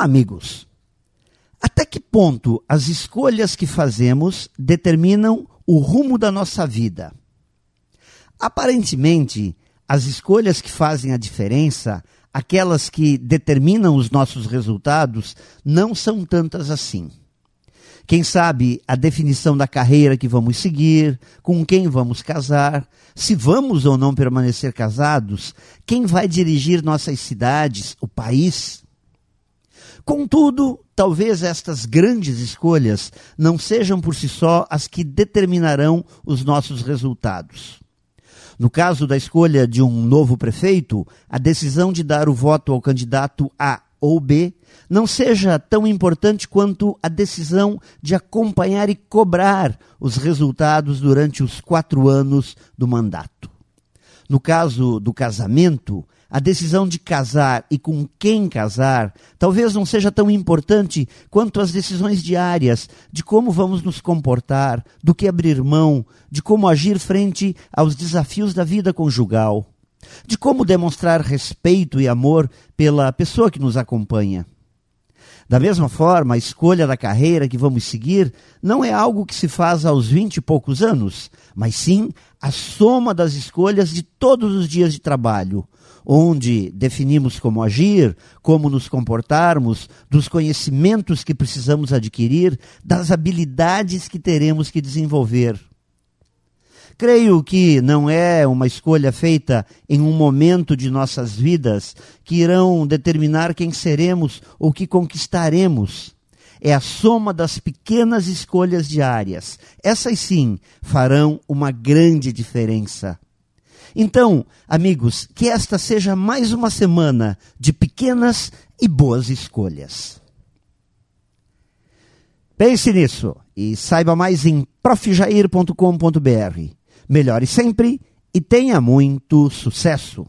Amigos! Até que ponto as escolhas que fazemos determinam o rumo da nossa vida? Aparentemente, as escolhas que fazem a diferença, aquelas que determinam os nossos resultados, não são tantas assim. Quem sabe a definição da carreira que vamos seguir, com quem vamos casar, se vamos ou não permanecer casados, quem vai dirigir nossas cidades, o país. Contudo, talvez estas grandes escolhas não sejam por si só as que determinarão os nossos resultados. No caso da escolha de um novo prefeito, a decisão de dar o voto ao candidato A ou B não seja tão importante quanto a decisão de acompanhar e cobrar os resultados durante os quatro anos do mandato. No caso do casamento, a decisão de casar e com quem casar talvez não seja tão importante quanto as decisões diárias de como vamos nos comportar, do que abrir mão, de como agir frente aos desafios da vida conjugal, de como demonstrar respeito e amor pela pessoa que nos acompanha. Da mesma forma, a escolha da carreira que vamos seguir não é algo que se faz aos vinte e poucos anos, mas sim a soma das escolhas de todos os dias de trabalho, onde definimos como agir, como nos comportarmos, dos conhecimentos que precisamos adquirir, das habilidades que teremos que desenvolver. Creio que não é uma escolha feita em um momento de nossas vidas que irão determinar quem seremos ou que conquistaremos. É a soma das pequenas escolhas diárias. Essas sim farão uma grande diferença. Então, amigos, que esta seja mais uma semana de pequenas e boas escolhas. Pense nisso e saiba mais em profjair.com.br. Melhore sempre e tenha muito sucesso!